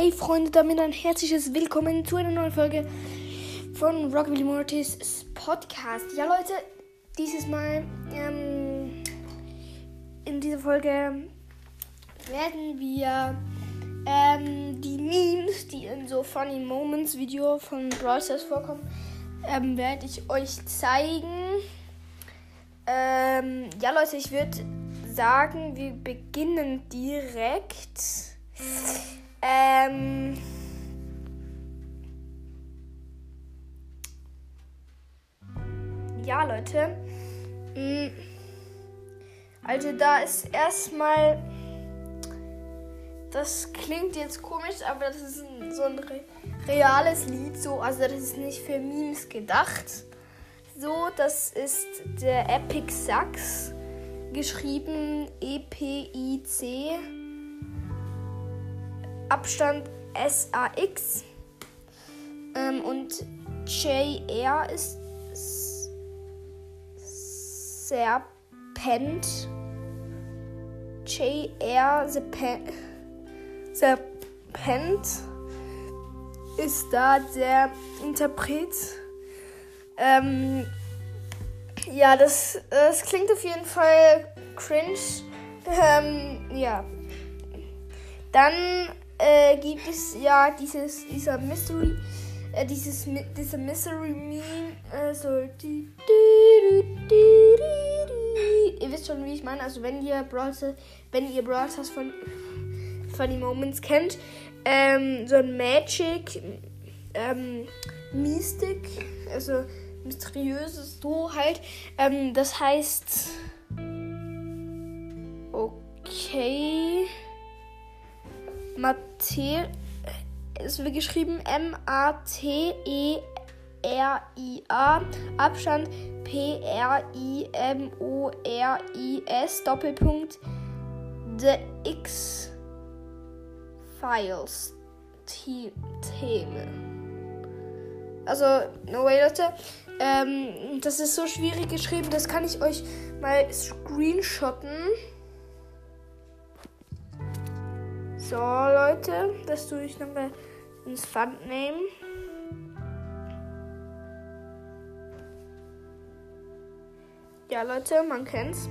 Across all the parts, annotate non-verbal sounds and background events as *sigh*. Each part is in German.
Hey Freunde, damit ein herzliches Willkommen zu einer neuen Folge von Rockabilly Mortis Podcast. Ja Leute, dieses Mal ähm, in dieser Folge werden wir ähm, die Memes, die in so Funny Moments Video von Brawl vorkommen, ähm, werde ich euch zeigen. Ähm, ja Leute, ich würde sagen, wir beginnen direkt. Ähm. Ja, Leute. Mm. Also da ist erstmal. Das klingt jetzt komisch, aber das ist so ein re reales Lied. So, also das ist nicht für Memes gedacht. So, das ist der Epic Sax. Geschrieben E-P-I-C. Abstand SAX. Ähm, und JR ist Serpent. JR Serpent ist da der Interpret. Ähm, ja, das, das klingt auf jeden Fall cringe. Ähm, ja. Dann äh, gibt es ja dieses, dieser Mystery, äh, dieses, dieser Mystery Meme, äh, so, die, die, die, ihr wisst schon, wie ich meine, also wenn ihr Brawlers, wenn ihr Brawlers von Funny Moments kennt, ähm, so ein Magic, ähm, Mystic, also mysteriöses so halt, ähm, das heißt, okay, Mathe es wird geschrieben M-A-T-E-R-I-A, Abstand P-R-I-M-O-R-I-S, Doppelpunkt The X Files Theme. Also, no way, Leute. Ähm, das ist so schwierig geschrieben, das kann ich euch mal screenshotten. So, Leute, das tue ich nochmal ins Thumbnail. Ja, Leute, man kennt's.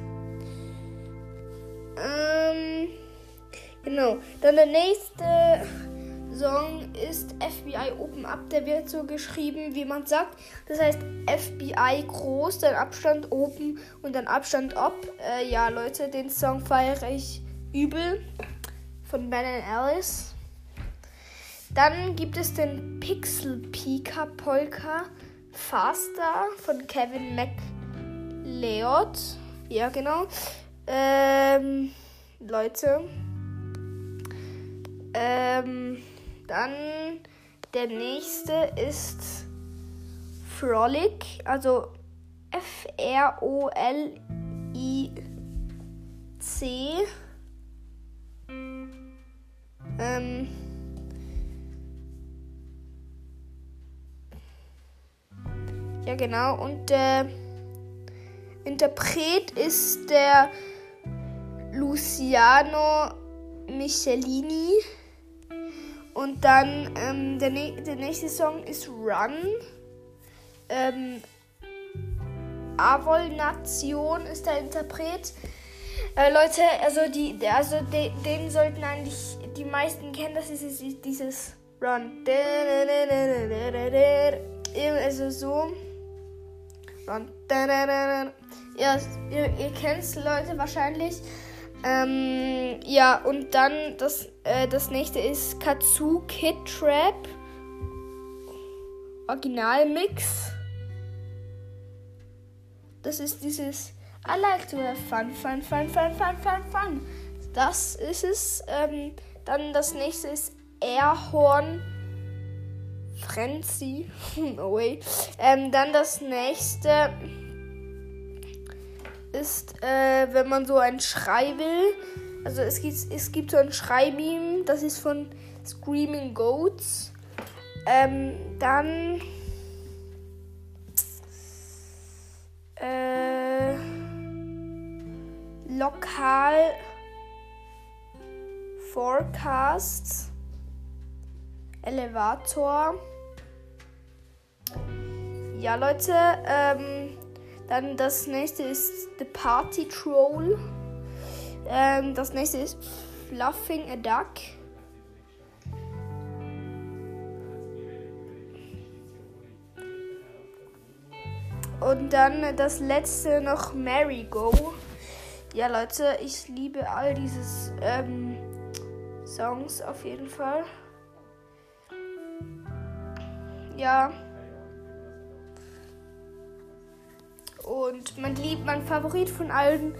Ähm, genau. Dann der nächste Song ist FBI Open Up. Der wird so geschrieben, wie man sagt. Das heißt FBI groß, dann Abstand Open und dann Abstand Up. Äh, ja, Leute, den Song feiere ich übel von Ben Alice. Dann gibt es den Pixel Pika Polka Faster von Kevin McLeod. Ja, genau. Ähm, Leute. Ähm, dann der nächste ist Frolic, also F-R-O-L-I-C. Ja, genau. Und der Interpret ist der Luciano Michelini. Und dann ähm, der, der nächste Song ist Run. Ähm, Avol Nation ist der Interpret. Äh, Leute, also die, also de, den sollten eigentlich die meisten kennen. Das ist dieses Run. Also so. Run. Ja, ihr, ihr kennt es, Leute, wahrscheinlich. Ähm, ja, und dann das, äh, das nächste ist Katsu Kid Trap. Originalmix. Das ist dieses I like to have fun, fun, fun, fun, fun, fun, fun. Das ist es. Ähm, dann das nächste ist Airhorn Frenzy. *laughs* no way. Ähm, dann das nächste ist, äh, wenn man so ein Schrei will. Also es gibt, es gibt so ein Schreimeme, das ist von Screaming Goats. Ähm, dann äh, lokal Forecast Elevator. Ja, Leute, ähm, dann das nächste ist The Party Troll. Ähm, das nächste ist Fluffing a Duck. Und dann das letzte noch Go. Ja, Leute, ich liebe all diese ähm, Songs auf jeden Fall. Ja. Und mein Lieb, mein Favorit von allen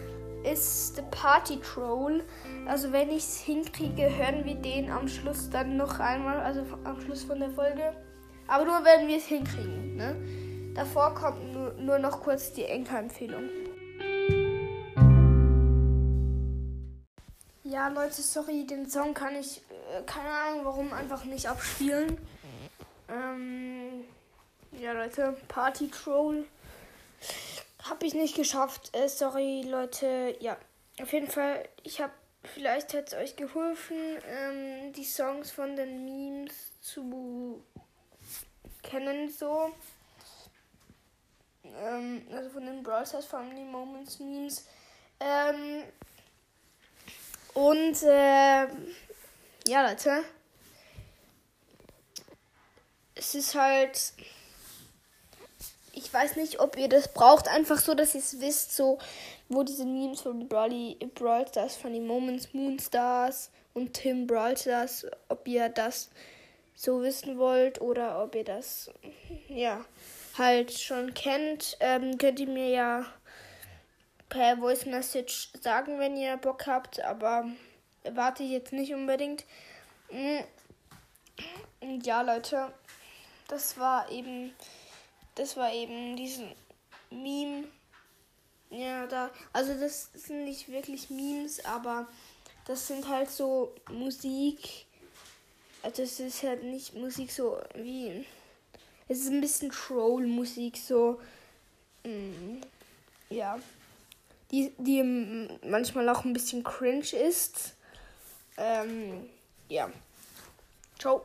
ist The Party Troll. Also wenn ich es hinkriege, hören wir den am Schluss dann noch einmal, also am Schluss von der Folge. Aber nur wenn wir es hinkriegen. Ne? Davor kommt nur, nur noch kurz die Enker-Empfehlung. Ja, Leute, sorry, den Song kann ich, äh, keine Ahnung warum, einfach nicht abspielen. Ähm, ja, Leute, Party Troll. Habe ich nicht geschafft. Äh, sorry, Leute. Ja, auf jeden Fall, ich habe, vielleicht hat es euch geholfen, ähm, die Songs von den Memes zu kennen, so. Ähm, also von den Brawl Stars Family Moments Memes. Ähm, und, äh, ja, Leute. Es ist halt ich weiß nicht, ob ihr das braucht, einfach so, dass ihr es wisst, so, wo diese Memes von Brawly, Brawl Stars, Funny Moments, Moonstars und Tim Brawl Stars, ob ihr das so wissen wollt oder ob ihr das, ja, halt schon kennt, ähm, könnt ihr mir ja per Voice Message sagen, wenn ihr Bock habt, aber warte ich jetzt nicht unbedingt. Mm. Ja, Leute, das war eben das war eben diesen Meme. Ja, da. Also das sind nicht wirklich Memes, aber das sind halt so Musik. Also es ist halt nicht Musik so wie. Es ist ein bisschen Troll-Musik, so. Mm, ja. Die, die manchmal auch ein bisschen cringe ist. Ähm, ja. Ciao.